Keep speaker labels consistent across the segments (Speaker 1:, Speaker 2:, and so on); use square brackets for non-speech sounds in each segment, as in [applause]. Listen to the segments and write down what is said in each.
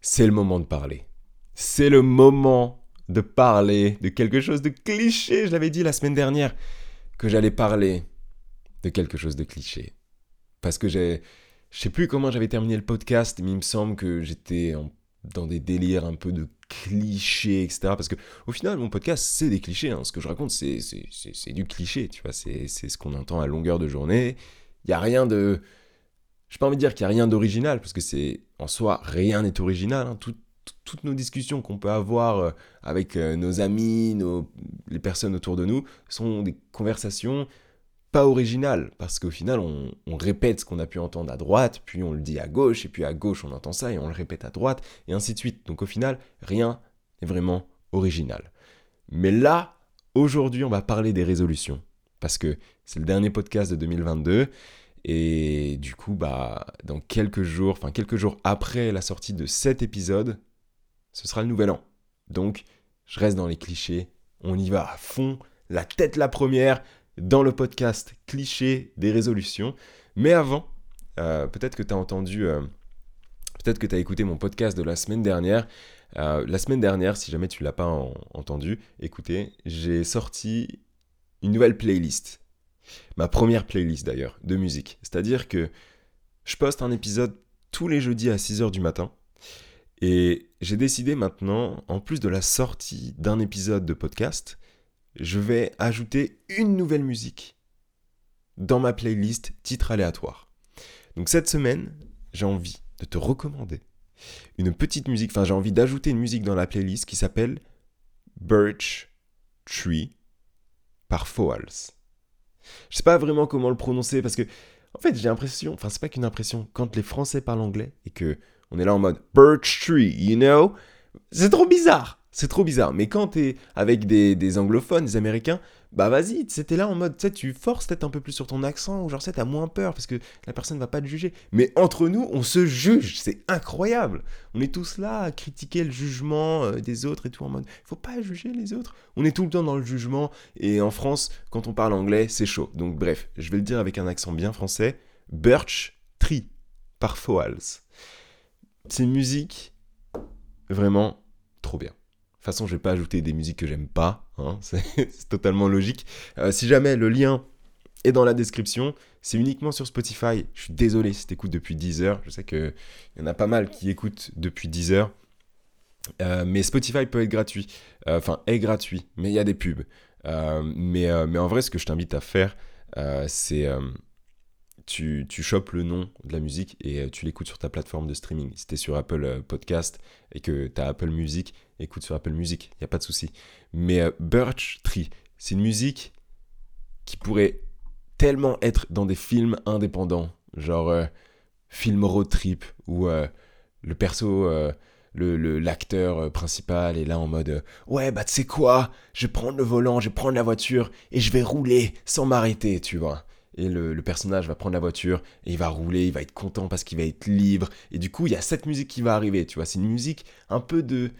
Speaker 1: c'est le moment de parler. C'est le moment de parler de quelque chose de cliché. Je l'avais dit la semaine dernière que j'allais parler de quelque chose de cliché. Parce que j'ai... Je sais plus comment j'avais terminé le podcast, mais il me semble que j'étais dans des délires un peu de clichés, etc. Parce que au final, mon podcast, c'est des clichés. Hein. Ce que je raconte, c'est du cliché, tu vois. C'est ce qu'on entend à longueur de journée. Il n'y a rien de... Je n'ai pas envie de dire qu'il n'y a rien d'original, parce que c'est en soi, rien n'est original. Hein. toutes nos discussions qu'on peut avoir euh, avec euh, nos amis, les personnes autour de nous, sont des conversations pas originales, parce qu'au final, on, répète ce qu'on a pu entendre à droite, puis on le dit à gauche, et puis à gauche, on entend ça, et on le répète à droite, et ainsi de suite. Donc au final, rien n'est vraiment original. Mais là, aujourd'hui, on va parler des résolutions, parce que c'est le dernier podcast de 2022, et du coup, bah, dans quelques jours, enfin quelques jours après la sortie de cet épisode, ce sera le nouvel an. Donc, je reste dans les clichés. On y va à fond, la tête la première, dans le podcast cliché des résolutions. Mais avant, euh, peut-être que tu as entendu, euh, peut-être que tu as écouté mon podcast de la semaine dernière. Euh, la semaine dernière, si jamais tu l'as pas entendu, écoutez, j'ai sorti une nouvelle playlist ma première playlist d'ailleurs de musique. C'est-à-dire que je poste un épisode tous les jeudis à 6h du matin. Et j'ai décidé maintenant, en plus de la sortie d'un épisode de podcast, je vais ajouter une nouvelle musique dans ma playlist titre aléatoire. Donc cette semaine, j'ai envie de te recommander une petite musique, enfin j'ai envie d'ajouter une musique dans la playlist qui s'appelle Birch Tree par Foals. Je sais pas vraiment comment le prononcer parce que, en fait, j'ai l'impression, enfin, c'est pas qu'une impression, quand les Français parlent anglais et que on est là en mode birch tree, you know, c'est trop bizarre. C'est trop bizarre. Mais quand t'es avec des, anglophones, des américains, bah vas-y, c'était là en mode, tu tu forces peut-être un peu plus sur ton accent, ou genre, t'as moins peur parce que la personne va pas te juger. Mais entre nous, on se juge, c'est incroyable. On est tous là à critiquer le jugement euh, des autres et tout en mode, faut pas juger les autres. On est tout le temps dans le jugement, et en France, quand on parle anglais, c'est chaud. Donc bref, je vais le dire avec un accent bien français, Birch Tree par Foals. C'est une musique vraiment trop bien. De toute façon, je vais pas ajouter des musiques que j'aime pas, hein, [laughs] c'est totalement logique. Euh, si jamais le lien est dans la description, c'est uniquement sur Spotify. Je suis désolé si tu écoutes depuis 10 heures. Je sais qu'il y en a pas mal qui écoutent depuis 10 heures. Euh, mais Spotify peut être gratuit. Euh, enfin, est gratuit, mais il y a des pubs. mais en vrai, ce que je t'invite à faire, c'est tu, chopes le nom de la musique et tu l'écoutes sur ta plateforme de streaming. Si tu es sur Apple Podcast et que tu as Apple Music, écoute sur Apple Music, il n'y a pas de souci. Mais euh, Birch Tree, c'est une musique qui pourrait tellement être dans des films indépendants, genre euh, film road trip, où euh, le perso, le, l'acteur principal est là en mode Ouais, bah tu sais quoi, je vais prendre le volant, je vais prendre la voiture et je vais rouler sans m'arrêter, tu vois. Et le, personnage va prendre la voiture et il va rouler, il va être content parce qu'il va être libre. Et du coup, il y a cette musique qui va arriver, tu vois. C'est une musique un peu de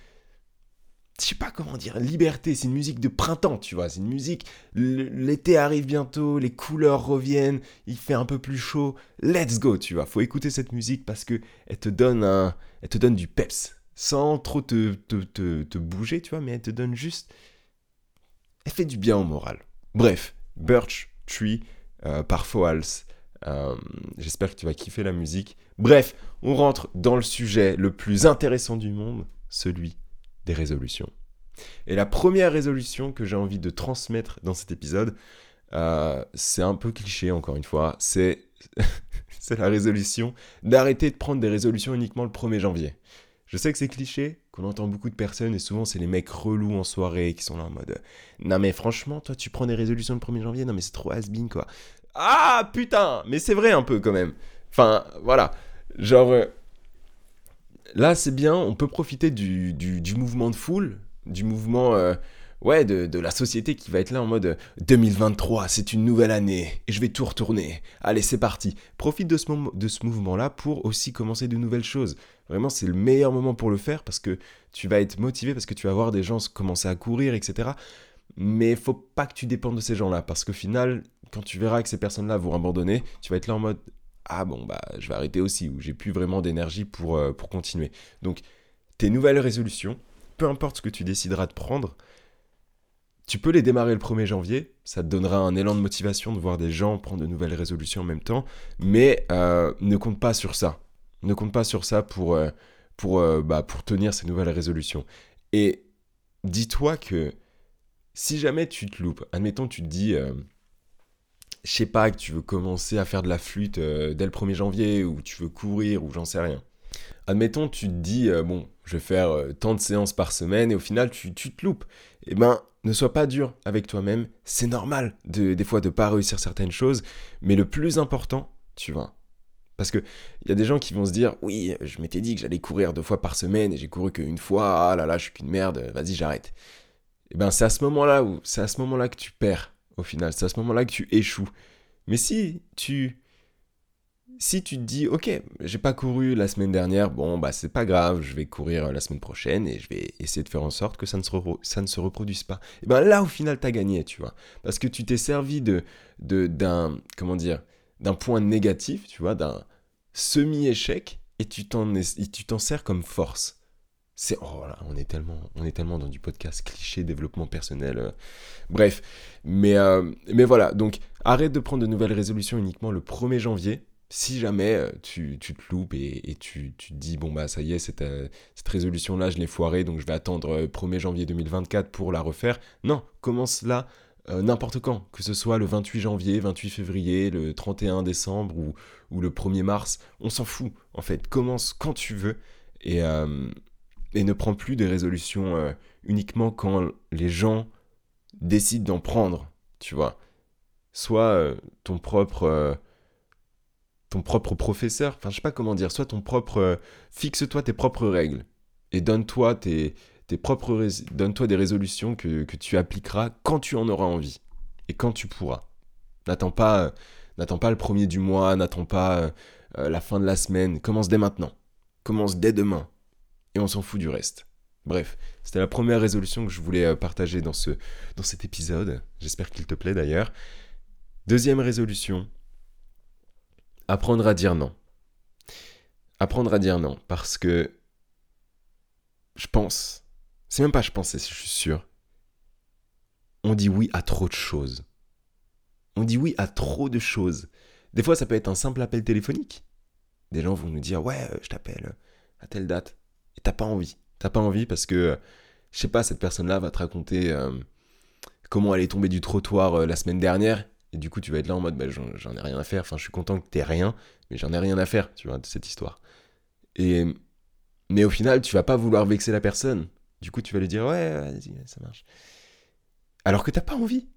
Speaker 1: je sais pas comment dire, liberté, c'est une musique de printemps, tu vois, c'est une musique, l'été arrive bientôt, les couleurs reviennent, il fait un peu plus chaud, let's go, tu vois, faut écouter cette musique parce que elle te donne un, elle te donne du peps, sans trop te, te, te, bouger, tu vois, mais elle te donne juste, elle fait du bien au moral. Bref, Birch Tree par Foals, euh, j'espère que tu vas kiffer la musique. Bref, on rentre dans le sujet le plus intéressant du monde, celui des résolutions. Et la première résolution que j'ai envie de transmettre dans cet épisode, euh, c'est un peu cliché encore une fois, c'est [laughs] la résolution d'arrêter de prendre des résolutions uniquement le 1er janvier. Je sais que c'est cliché, qu'on entend beaucoup de personnes et souvent c'est les mecs relous en soirée qui sont là en mode Non mais franchement, toi tu prends des résolutions le 1er janvier, non mais c'est trop has quoi. Ah putain, mais c'est vrai un peu quand même. Enfin voilà, genre euh, là, c'est bien, on peut profiter du, mouvement de foule, du mouvement euh, ouais, de, la société qui va être là en mode 2023, c'est une nouvelle année, et je vais tout retourner. Allez, c'est parti. Profite de ce, de ce mouvement-là pour aussi commencer de nouvelles choses. Vraiment, c'est le meilleur moment pour le faire parce que tu vas être motivé, parce que tu vas voir des gens commencer à courir, etc. Mais faut pas que tu dépendes de ces gens-là, parce qu'au final, quand tu verras que ces personnes-là vont abandonner, tu vas être là en mode ah bon, bah, je vais arrêter aussi, où j'ai plus vraiment d'énergie pour, euh, pour continuer. Donc, tes nouvelles résolutions, peu importe ce que tu décideras de prendre, tu peux les démarrer le 1er janvier, ça te donnera un élan de motivation de voir des gens prendre de nouvelles résolutions en même temps, mais euh, ne compte pas sur ça. Ne compte pas sur ça pour, euh, pour, euh, bah, pour tenir ces nouvelles résolutions. Et dis-toi que si jamais tu te loupes, admettons tu te dis, je sais pas, que tu veux commencer à faire de la flûte dès le 1er janvier, ou tu veux courir, ou j'en sais rien. Admettons tu te dis, bon, je vais faire tant de séances par semaine, et au final tu, tu te loupes. Eh ben, ne sois pas dur avec toi-même. C'est normal de, des fois de pas réussir certaines choses. Mais le plus important, tu vois. Parce qu'il y a des gens qui vont se dire Oui, je m'étais dit que j'allais courir deux fois par semaine et j'ai couru qu'une fois. Ah là là, je suis qu'une merde. Vas-y, j'arrête. Et eh ben, c'est à ce moment-là où c'est à ce moment-là que tu perds au final. C'est à ce moment-là que tu échoues. Mais si tu si tu te dis, ok, j'ai pas couru la semaine dernière, bon, bah c'est pas grave, je vais courir euh, la semaine prochaine et je vais essayer de faire en sorte que ça ne se, ça ne se reproduise pas. Et ben là, au final, t'as gagné, tu vois. Parce que tu t'es servi de, d'un, comment dire, d'un point négatif, tu vois, d'un semi-échec et tu t'en, sers comme force. C'est, oh là, on est tellement, on est tellement dans du podcast cliché, développement personnel. Euh. bref, mais, euh, mais voilà, donc arrête de prendre de nouvelles résolutions uniquement le 1er janvier si jamais euh, tu, te loupes et, tu, te dis, bon bah ça y est, cette, euh, cette résolution-là, je l'ai foirée, donc je vais attendre 1er euh, janvier 2024 pour la refaire. Non, commence là n'importe quand, que ce soit le 28 janvier, 28 février, le 31 décembre ou, ou le 1er mars, on s'en fout en fait. Commence quand tu veux et, et ne prends plus des résolutions uniquement quand les gens décident d'en prendre, tu vois. Soit ton propre ton propre professeur, enfin je sais pas comment dire, soit ton propre, euh, fixe-toi tes propres règles et donne-toi tes, tes propres, donne-toi des résolutions que, tu appliqueras quand tu en auras envie et quand tu pourras. N'attends pas, euh, n'attends pas le premier du mois, n'attends pas euh, la fin de la semaine, commence dès maintenant, commence dès demain et on s'en fout du reste. Bref, c'était la première résolution que je voulais partager dans, ce, dans cet épisode. J'espère qu'il te plaît d'ailleurs. Deuxième résolution, apprendre à dire non. Apprendre à dire non, parce que je pense, c'est même pas je pense, je suis sûr, on dit oui à trop de choses. On dit oui à trop de choses. Des fois, ça peut être un simple appel téléphonique. Des gens vont nous dire ouais, euh, je t'appelle euh, à telle date, et t'as pas envie. T'as pas envie parce que, euh, je sais pas, cette personne-là va te raconter comment elle est tombée du trottoir la semaine dernière et du coup, tu vas être là en mode, bah, j'en ai rien à faire. Enfin, je suis content que t'aies rien, mais j'en ai rien à faire, tu vois, de cette histoire. Et, mais au final, tu vas pas vouloir vexer la personne. Du coup, tu vas lui dire, ouais, vas-y, ça marche. Alors que t'as pas envie.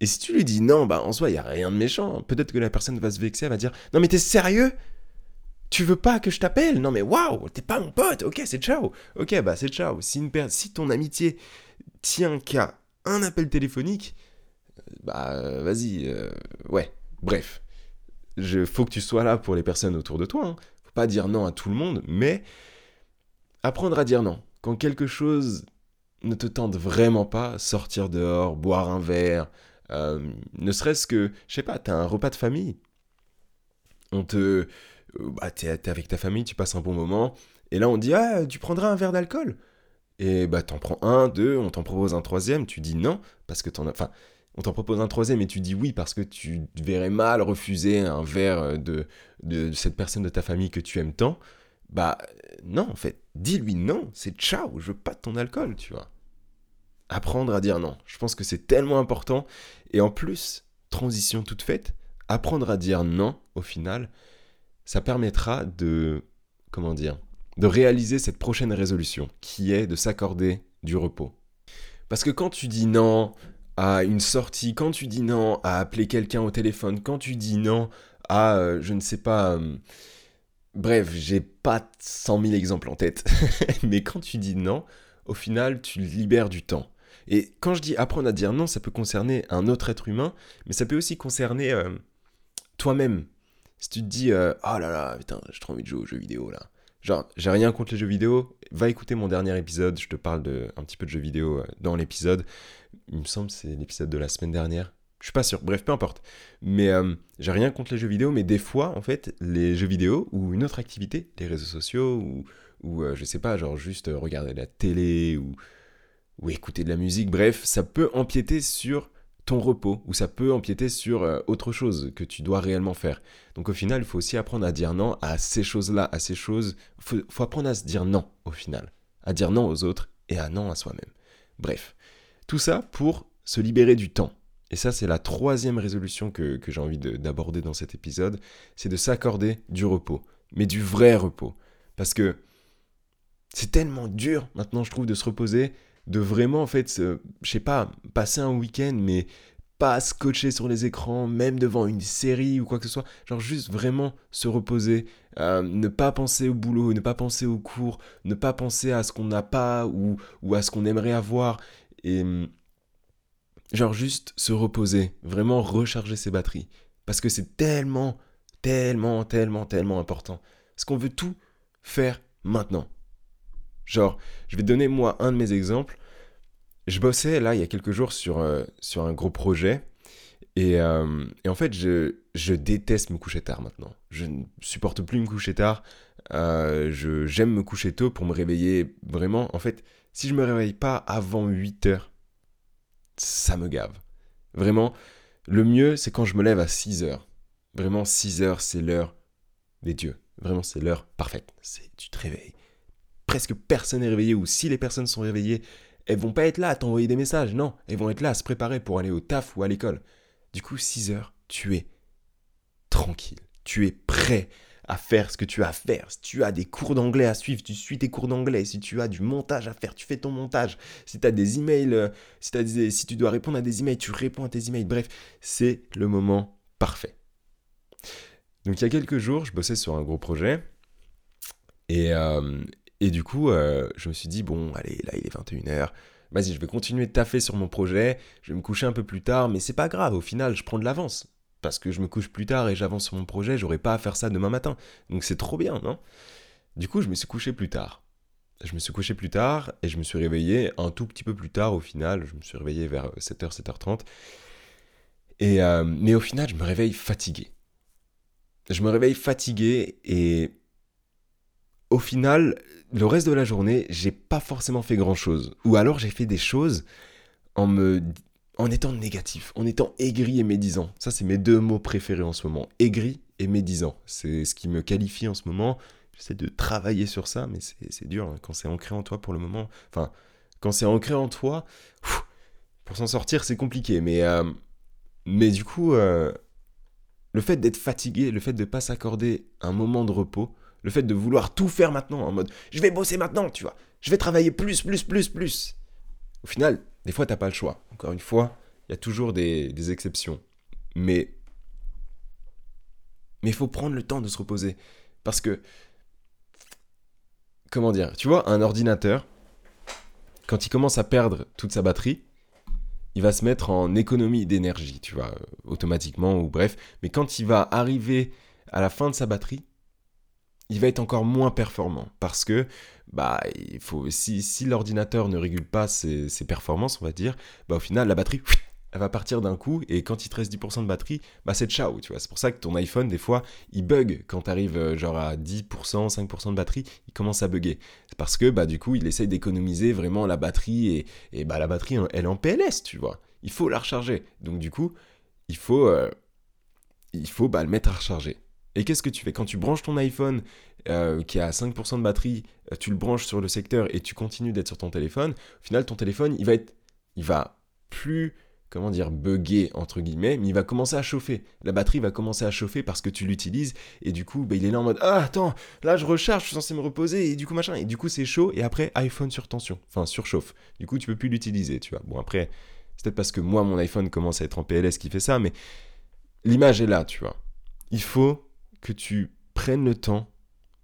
Speaker 1: Et si tu lui dis non, bah en soi, il y a rien de méchant. Peut-être que la personne va se vexer, elle va dire, non mais t'es sérieux? Tu veux pas que je t'appelle? Non mais waouh, t'es pas mon pote. Ok, c'est ciao. Ok, bah c'est ciao. Si, une si ton amitié tient qu'à un appel téléphonique, bah vas-y, euh, ouais, bref. Il faut que tu sois là pour les personnes autour de toi. Hein. Faut pas dire non à tout le monde, mais apprendre à dire non. Quand quelque chose ne te tente vraiment pas, sortir dehors, boire un verre, euh, ne serait-ce que, je sais pas, t'as un repas de famille. On te. Euh, bah, t'es, avec ta famille, tu passes un bon moment, et là on dit Ah, tu prendras un verre d'alcool? Et bah t'en prends un, deux, on t'en propose un troisième, tu dis non, parce que t'en as. Enfin, on t'en propose un troisième et tu dis oui parce que tu verrais mal refuser un verre euh, de, cette personne de ta famille que tu aimes tant, bah non, en fait, dis-lui non, c'est ciao, je veux pas de ton alcool, tu vois. Apprendre à dire non, je pense que c'est tellement important. Et en plus, transition toute faite, apprendre à dire non, au final, ça permettra de, comment dire, de réaliser cette prochaine résolution, qui est de s'accorder du repos. Parce que quand tu dis non, à une sortie, quand tu dis non à appeler quelqu'un au téléphone, quand tu dis non à, euh, je ne sais pas, euh, bref, j'ai pas 100 000 exemples en tête, [laughs] mais quand tu dis non, au final, tu libères du temps. Et quand je dis apprendre à dire non, ça peut concerner un autre être humain, mais ça peut aussi concerner euh, toi-même. Si tu te dis, oh là là, putain, j'ai trop envie de jouer aux jeux vidéo là. Genre, j'ai rien contre les jeux vidéo. Va écouter mon dernier épisode. Je te parle de, un petit peu de jeux vidéo dans l'épisode il me semble c'est l'épisode de la semaine dernière. Je suis pas sûr, bref, peu importe. Mais euh, j'ai rien contre les jeux vidéo, mais des fois, en fait, les jeux vidéo ou une autre activité, les réseaux sociaux ou, ou je sais pas, genre juste regarder la télé, ou écouter de la musique, bref, ça peut empiéter sur ton repos, ou ça peut empiéter sur autre chose que tu dois réellement faire. Donc au final, il faut aussi apprendre à dire non à ces choses-là, à ces choses. Faut apprendre à se dire non au final, à dire non aux autres et à non à soi-même. Bref, tout ça pour se libérer du temps. Et ça, c'est la troisième résolution que, j'ai envie d'aborder dans cet épisode, c'est de s'accorder du repos, mais du vrai repos. Parce que c'est tellement dur maintenant, je trouve, de se reposer, de vraiment, en fait, je sais pas, passer un week-end, mais pas scotcher sur les écrans, même devant une série ou quoi que ce soit. Genre juste vraiment se reposer, euh, ne pas penser au boulot, ne pas penser aux cours, ne pas penser à ce qu'on n'a pas ou, ou à ce qu'on aimerait avoir. Et hum, genre juste se reposer, vraiment recharger ses batteries. Parce que c'est tellement, tellement, tellement, tellement important. Parce qu'on veut tout faire maintenant. Genre, je vais donner moi un de mes exemples. Je bossais là il y a quelques jours sur, euh, sur un gros projet. Et, euh, et en fait, je, je, déteste me coucher tard maintenant. Je ne supporte plus me coucher tard. Euh, J'aime me coucher tôt pour me réveiller vraiment. En fait, si je me réveille pas avant 8 heures, ça me gave. Vraiment, le mieux, c'est quand je me lève à 6 heures. Vraiment, 6 heures, c'est l'heure des dieux. Vraiment, c'est l'heure parfaite. Tu te réveilles. Presque personne n'est réveillé, ou si les personnes sont réveillées, elles vont pas être là à t'envoyer des messages, non, elles vont être là à se préparer pour aller au taf ou à l'école. Du coup, 6 heures, tu es tranquille, tu es prêt à faire ce que tu as à faire. Si tu as des cours d'anglais à suivre, tu suis tes cours d'anglais. Si tu as du montage à faire, tu fais ton montage. Si tu as des emails, euh, si, as si tu dois répondre à des emails, tu réponds à tes emails. Bref, c'est le moment parfait. Donc il y a quelques jours, je bossais sur un gros projet. Et, euh, et du coup, euh, je me suis dit, bon, allez, là il est 21h. Vas-y, je vais continuer de taffer sur mon projet. Je vais me coucher un peu plus tard, mais c'est pas grave. Au final, je prends de l'avance parce que je me couche plus tard et j'avance sur mon projet, j'aurais pas à faire ça demain matin. Donc c'est trop bien, non? Du coup, je me suis couché plus tard. Je me suis couché plus tard et je me suis réveillé un tout petit peu plus tard au final. Je me suis réveillé vers 7h, 7h30. Et, euh, mais au final, je me réveille fatigué. Je me réveille fatigué et au final, le reste de la journée, j'ai pas forcément fait grand chose. Ou alors j'ai fait des choses en me en étant négatif, en étant aigri et médisant. Ça, c'est mes deux mots préférés en ce moment. Aigri et médisant. C'est ce qui me qualifie en ce moment. J'essaie de travailler sur ça, mais c'est dur hein. quand c'est ancré en toi pour le moment. Enfin, quand c'est ancré en toi, pour s'en sortir, c'est compliqué. Mais, euh, mais du coup, euh, le fait d'être fatigué, le fait de ne pas s'accorder un moment de repos, le fait de vouloir tout faire maintenant en mode je vais bosser maintenant, tu vois, je vais travailler plus, plus, plus, plus. Au final, des fois, t'as pas le choix. Encore une fois, il y a toujours des, exceptions. Mais mais il faut prendre le temps de se reposer. Parce que, comment dire, tu vois, un ordinateur, quand il commence à perdre toute sa batterie, il va se mettre en économie d'énergie, tu vois, automatiquement ou bref. Mais quand il va arriver à la fin de sa batterie, il va être encore moins performant parce que bah, il faut, si, si l'ordinateur ne régule pas ses, performances, on va dire, bah, au final, la batterie, elle va partir d'un coup, et quand il te reste 10% de batterie, bah, c'est ciao, tu vois. C'est pour ça que ton iPhone, des fois, il bug quand tu arrives euh, genre à 10%, 5% de batterie, il commence à bugger. Parce que, bah, du coup, il essaye d'économiser vraiment la batterie, et, bah, la batterie, elle est en PLS, tu vois. Il faut la recharger. Donc, du coup, il faut, euh, il bah, le mettre à recharger. Et qu'est-ce que tu fais? Quand tu branches ton iPhone euh, qui a 5% de batterie, euh, tu le branches sur le secteur et tu continues d'être sur ton téléphone, au final, ton téléphone, il va être. Il va plus. Comment dire, bugger entre guillemets, mais il va commencer à chauffer. La batterie va commencer à chauffer parce que tu l'utilises et du coup, bah, il est là en mode Ah, attends, là je recharge, je suis censé me reposer et du coup, machin. Et du coup, c'est chaud et après, iPhone sur tension, enfin surchauffe. Du coup, tu peux plus l'utiliser, tu vois. Bon, après, c'est peut-être parce que moi, mon iPhone commence à être en PLS qui fait ça, mais l'image est là, tu vois. Il faut que tu prennes le temps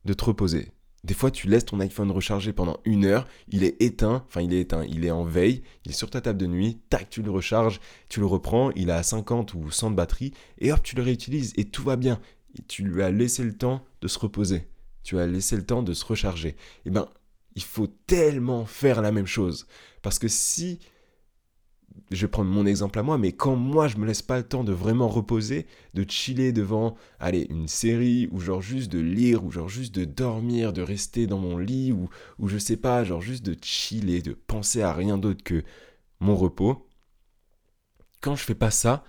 Speaker 1: de te reposer. Des fois, tu laisses ton iPhone recharger pendant une heure, il est éteint, enfin il est éteint, il est en veille, il est sur ta table de nuit, tac, tu le recharges, tu le reprends, il a 50 ou 100 de batterie, et hop, tu le réutilises, et tout va bien. Tu lui as laissé le temps de se reposer, tu as laissé le temps de se recharger. Eh ben, il faut tellement faire la même chose. Parce que si je vais prendre mon exemple à moi, mais quand moi je me laisse pas le temps de vraiment reposer, de chiller devant, allez, une série, ou genre juste de lire, ou genre juste de dormir, de rester dans mon lit, ou, ou je sais pas, genre juste de chiller, de penser à rien d'autre que mon repos, quand je fais pas ça,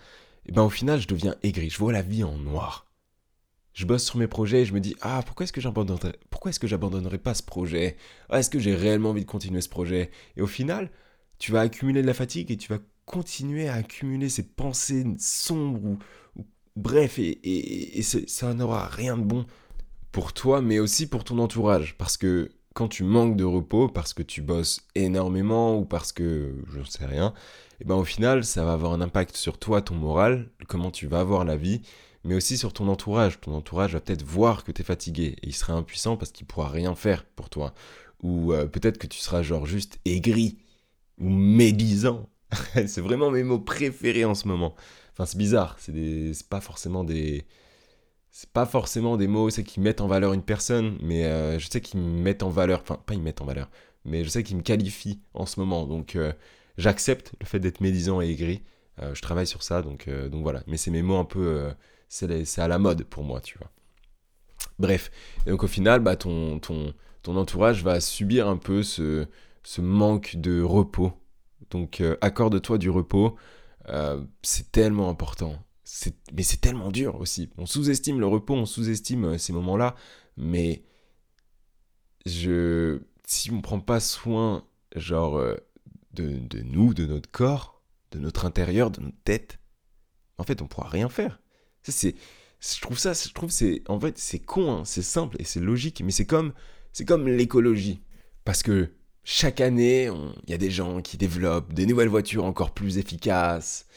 Speaker 1: et eh ben au final je deviens aigri, je vois la vie en noir. Je bosse sur mes projets et je me dis ah pourquoi est-ce que j'abandonnerais pourquoi est-ce que j'abandonnerais pas ce projet? Ah, Est-ce que j'ai réellement envie de continuer ce projet? Et au final, tu vas accumuler de la fatigue et tu vas continuer à accumuler ces pensées sombres ou, bref, et, ça n'aura rien de bon pour toi, mais aussi pour ton entourage. Parce que quand tu manques de repos, parce que tu bosses énormément ou parce que je ne sais rien, et eh ben au final, ça va avoir un impact sur toi, ton moral, comment tu vas voir la vie, mais aussi sur ton entourage. Ton entourage va peut-être voir que tu es fatigué et il sera impuissant parce qu'il pourra rien faire pour toi. Ou euh, peut-être que tu seras genre juste aigri ou médisant. [laughs] c'est vraiment mes mots préférés en ce moment. Enfin, c'est bizarre, c'est des... pas forcément des c'est pas forcément des mots c'est qui mettent en valeur une personne, mais euh, je sais qu'ils mettent en valeur, enfin pas ils mettent en valeur, mais je sais qu'ils me qualifient en ce moment. Donc euh, j'accepte le fait d'être médisant et aigri. je travaille sur ça, donc, donc voilà. Mais c'est mes mots un peu, c'est à la mode pour moi, tu vois. Bref, et donc au final, bah, ton, ton, ton entourage va subir un peu ce, ce manque de repos. Donc euh, accorde-toi du repos, euh, c'est tellement important. Mais c'est tellement dur aussi. On sous-estime le repos, on sous-estime euh, ces moments-là, mais je, si on ne prend pas soin, genre, de, de, nous, de notre corps, de notre intérieur, de notre tête, en fait, on pourra rien faire. C'est, je trouve ça, je trouve c'est, en fait, c'est con, hein, c'est simple et c'est logique, mais c'est comme, c'est comme l'écologie. Parce que chaque année, il y a des gens qui développent des nouvelles voitures encore plus efficaces,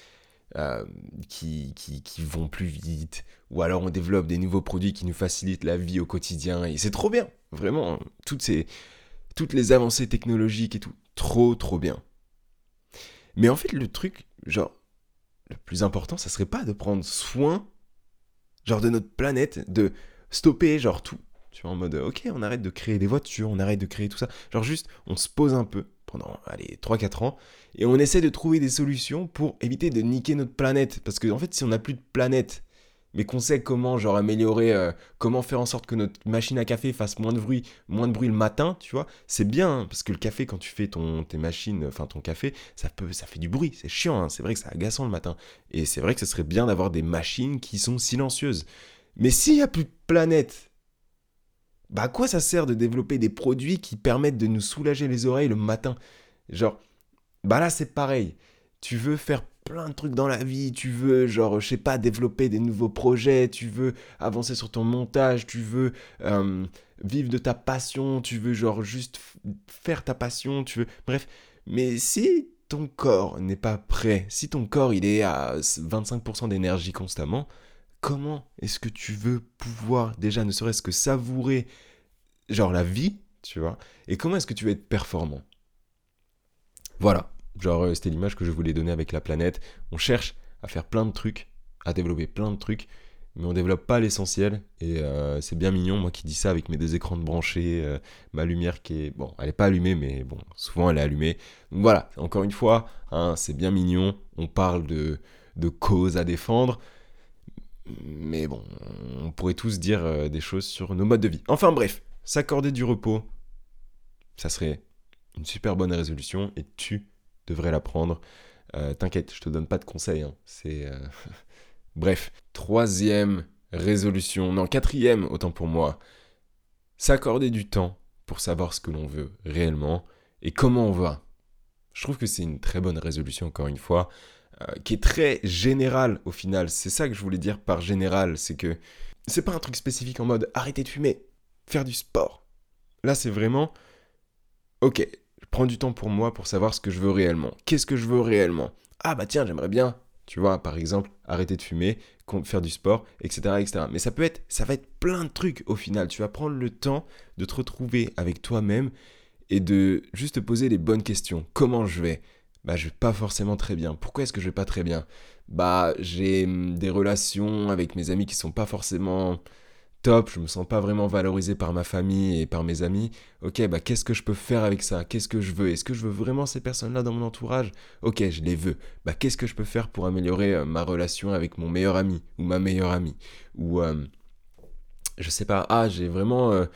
Speaker 1: euh, qui, qui, qui, vont plus vite, ou alors on développe des nouveaux produits qui nous facilitent la vie au quotidien, et c'est trop bien, vraiment, toutes, ces, toutes les avancées technologiques et tout, trop trop bien. Mais en fait, le truc, genre, le plus important, ça serait pas de prendre soin, genre, de notre planète, de stopper, genre, tout, en mode, ok, on arrête de créer des voitures, on arrête de créer tout ça. Genre juste, on se pose un peu pendant, allez, 3-4 ans, et on essaie de trouver des solutions pour éviter de niquer notre planète. Parce que, en fait, si on n'a plus de planète, mais qu'on sait comment, genre, améliorer, euh, comment faire en sorte que notre machine à café fasse moins de bruit, moins de bruit le matin, tu vois, c'est bien, hein, parce que le café, quand tu fais ton, tes machines, enfin ton café, ça, peut, ça fait du bruit, c'est chiant, hein, c'est vrai que c'est agaçant le matin. Et c'est vrai que ce serait bien d'avoir des machines qui sont silencieuses. Mais s'il n'y a plus de planète, bah à quoi ça sert de développer des produits qui permettent de nous soulager les oreilles le matin? Genre, bah là c'est pareil. Tu veux faire plein de trucs dans la vie, tu veux, genre, je sais pas, développer des nouveaux projets, tu veux avancer sur ton montage, tu veux vivre de ta passion, tu veux, genre, juste faire ta passion, tu veux. Bref. Mais si ton corps n'est pas prêt, si ton corps il est à 25% d'énergie constamment, comment est-ce que tu veux pouvoir déjà ne serait-ce que savourer genre la vie, tu vois, et comment est-ce que tu veux être performant? Voilà, genre euh, c'était l'image que je voulais donner avec la planète. On cherche à faire plein de trucs, à développer plein de trucs, mais on développe pas l'essentiel. Et euh, c'est bien mignon moi qui dis ça avec mes deux écrans de branchés, euh, ma lumière qui est bon, elle est pas allumée mais bon, souvent elle est allumée. Donc voilà, encore une fois, hein, c'est bien mignon, on parle de de causes à défendre, mais bon, on pourrait tous dire euh, des choses sur nos modes de vie. Enfin bref, s'accorder du repos, ça serait une super bonne résolution et tu devrais la prendre. Euh, t'inquiète, je te donne pas de conseils. Hein. C'est euh, [laughs] bref, troisième résolution, non quatrième autant pour moi. S'accorder du temps pour savoir ce que l'on veut réellement et comment on va. Je trouve que c'est une très bonne résolution encore une fois. Euh, qui est très général au final. C'est ça que je voulais dire par général, c'est que c'est pas un truc spécifique en mode arrêter de fumer, faire du sport. Là, c'est vraiment ok, je prends du temps pour moi pour savoir ce que je veux réellement. Qu'est-ce que je veux réellement? Ah bah tiens, j'aimerais bien, tu vois, par exemple, arrêter de fumer, faire du sport, etc., etc. Mais ça peut être, ça va être plein de trucs au final. Tu vas prendre le temps de te retrouver avec toi-même et de juste te poser les bonnes questions. Comment je vais? Bah je vais pas forcément très bien. Pourquoi est-ce que je vais pas très bien? Bah j'ai hum, des relations avec mes amis qui sont pas forcément top, je me sens pas vraiment valorisé par ma famille et par mes amis. Ok, bah qu'est-ce que je peux faire avec ça? Qu'est-ce que je veux? Est-ce que je veux vraiment ces personnes-là dans mon entourage? Ok, je les veux. Bah qu'est-ce que je peux faire pour améliorer euh, ma relation avec mon meilleur ami ou ma meilleure amie? Ou euh, je sais pas. Ah, j'ai vraiment, euh,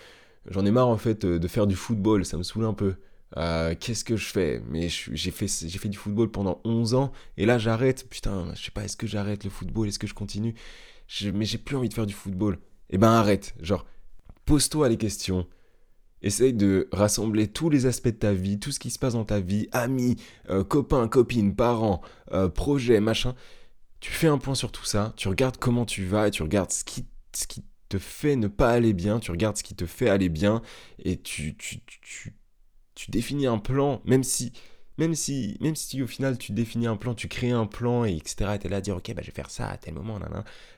Speaker 1: j'en ai marre en fait de faire du football. Ça me saoule un peu. Qu'est-ce que je fais? Mais j'ai fait, du football pendant 11 ans et là j'arrête. Putain, je sais pas, est-ce que j'arrête le football? Est-ce que je continue? Mais j'ai plus envie de faire du football eh ben arrête. Genre, pose-toi les questions. Essaye de rassembler tous les aspects de ta vie, tout ce qui se passe dans ta vie, amis, euh, copains, copines, parents, euh, projets, machin. Tu fais un point sur tout ça, tu regardes comment tu vas et tu regardes ce qui, ce qui te fait ne pas aller bien, tu regardes ce qui te fait aller bien et tu, tu, tu, tu définis un plan, même si même si, même si au final tu définis un plan, tu crées un plan, et etc., et t'es là à dire, ok, bah, je vais faire ça à tel moment,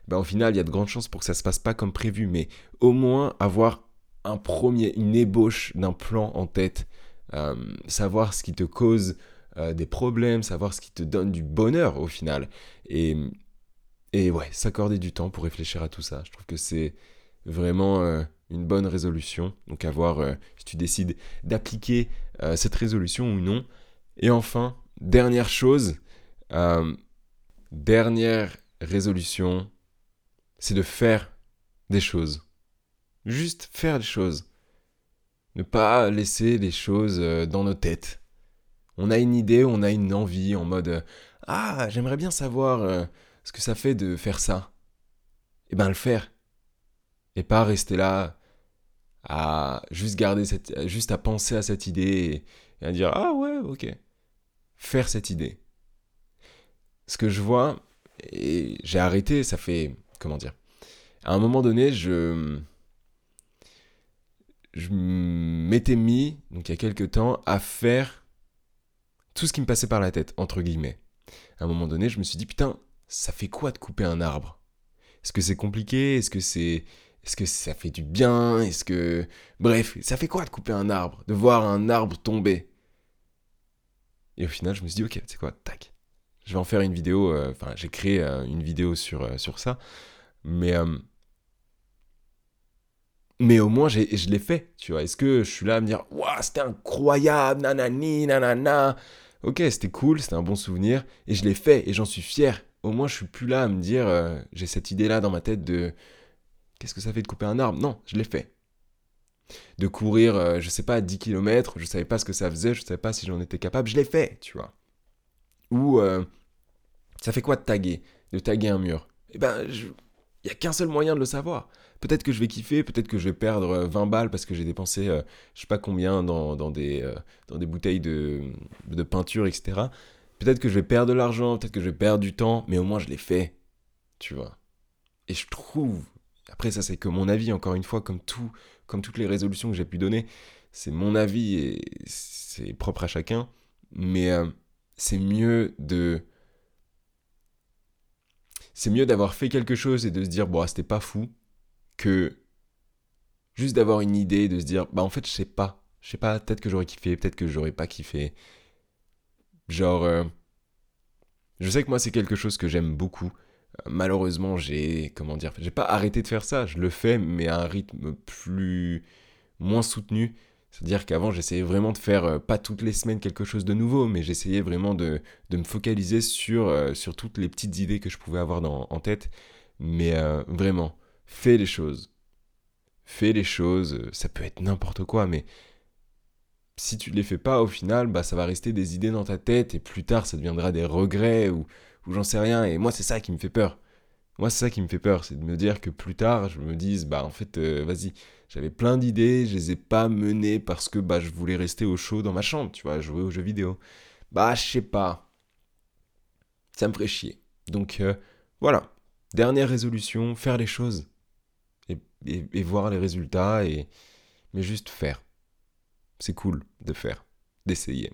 Speaker 1: bah, au final, il y a de grandes chances pour que ça se passe pas comme prévu, mais au moins avoir un premier, une ébauche d'un plan en tête, euh, savoir ce qui te cause euh, des problèmes, savoir ce qui te donne du bonheur au final, et, et ouais, s'accorder du temps pour réfléchir à tout ça. Je trouve que c'est vraiment euh, une bonne résolution, donc à voir si tu décides d'appliquer cette résolution ou non. Et enfin, dernière chose, euh, dernière résolution, c'est de faire des choses. Juste faire des choses. Ne pas laisser les choses euh, dans nos têtes. On a une idée, on a une envie en mode euh, Ah, j'aimerais bien savoir ce que ça fait de faire ça. Et eh ben le faire. Et pas rester là à juste garder cette. juste à penser à cette idée et à dire Ah ouais, ok faire cette idée. Ce que je vois, et j'ai arrêté, ça fait, comment dire, à un moment donné, je, je m'étais mis, donc il y a quelques temps, à faire tout ce qui me passait par la tête, entre guillemets. À un moment donné, je me suis dit, putain, ça fait quoi de couper un arbre? Est-ce que c'est compliqué? Est-ce que c'est... Est-ce que ça fait du bien? Est-ce que... Bref, ça fait quoi de couper un arbre De voir un arbre tomber? Et au final, je me suis dit, ok, c'est quoi, tac. Je vais en faire une vidéo, euh, enfin, j'ai créé euh, une vidéo sur, euh, ça. Mais, mais au moins, je l'ai fait, tu vois. Est-ce que je suis là à me dire, waouh, c'était incroyable, nanani, nanana? Ok, c'était cool, c'était un bon souvenir. Et je l'ai fait, et j'en suis fier. Au moins, je suis plus là à me dire, j'ai cette idée-là dans ma tête de, qu'est-ce que ça fait de couper un arbre? Non, je l'ai fait de courir, euh, je sais pas, 10 km, je savais pas ce que ça faisait, je savais pas si j'en étais capable, je l'ai fait, tu vois. Ou euh, ça fait quoi de taguer? De taguer un mur? Eh ben, il y a qu'un seul moyen de le savoir. Peut-être que je vais kiffer, peut-être que je vais perdre 20 euh, balles parce que j'ai dépensé je sais pas combien dans, des, dans des bouteilles de, de peinture, etc. Peut-être que je vais perdre de l'argent, peut-être que je vais perdre du temps, mais au moins je l'ai fait, tu vois. Et je trouve, après ça c'est que mon avis, encore une fois, comme tout, comme toutes les résolutions que j'ai pu donner, c'est mon avis et c'est propre à chacun, mais euh, c'est mieux de... C'est mieux d'avoir fait quelque chose et de se dire, bon, ah, c'était pas fou, que juste d'avoir une idée, de se dire, bah en fait, je sais pas. Je sais pas, peut-être que j'aurais kiffé, peut-être que j'aurais pas kiffé. Genre, euh, je sais que moi, c'est quelque chose que j'aime beaucoup malheureusement, j'ai comment dire, j'ai pas arrêté de faire ça, je le fais mais à un rythme plus moins soutenu. C'est-à-dire qu'avant, j'essayais vraiment de faire euh, pas toutes les semaines quelque chose de nouveau, mais j'essayais vraiment de, me focaliser sur, euh, sur toutes les petites idées que je pouvais avoir dans, en tête. Mais euh, vraiment, fais les choses. Fais les choses, ça peut être n'importe quoi, mais si tu ne les fais pas, au final, bah, ça va rester des idées dans ta tête et plus tard, ça deviendra des regrets ou, ou j'en sais rien. Et moi, c'est ça qui me fait peur. Moi, c'est ça qui me fait peur, c'est de me dire que plus tard, je me dise, bah en fait, euh, vas-y, j'avais plein d'idées, je les ai pas menées parce que bah je voulais rester au chaud dans ma chambre, tu vois, jouer aux jeux vidéo. Bah, je sais pas. Ça me ferait chier. Donc euh, voilà, dernière résolution, faire les choses et, et voir les résultats et mais juste faire. C'est cool de faire, d'essayer.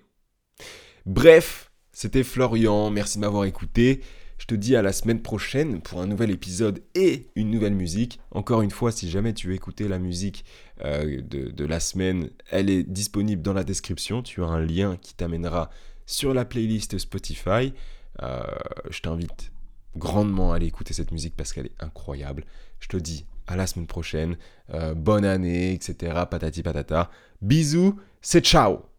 Speaker 1: Bref, c'était Florian, merci de m'avoir écouté. Je te dis à la semaine prochaine pour un nouvel épisode et une nouvelle musique. Encore une fois, si jamais tu veux écouter la musique euh, de, la semaine, elle est disponible dans la description. Tu as un lien qui t'amènera sur la playlist Spotify. Euh, je t'invite grandement à aller écouter cette musique parce qu'elle est incroyable. Je te dis à la semaine prochaine. Euh, bonne année, etc. Patati patata. Bisous, c'est ciao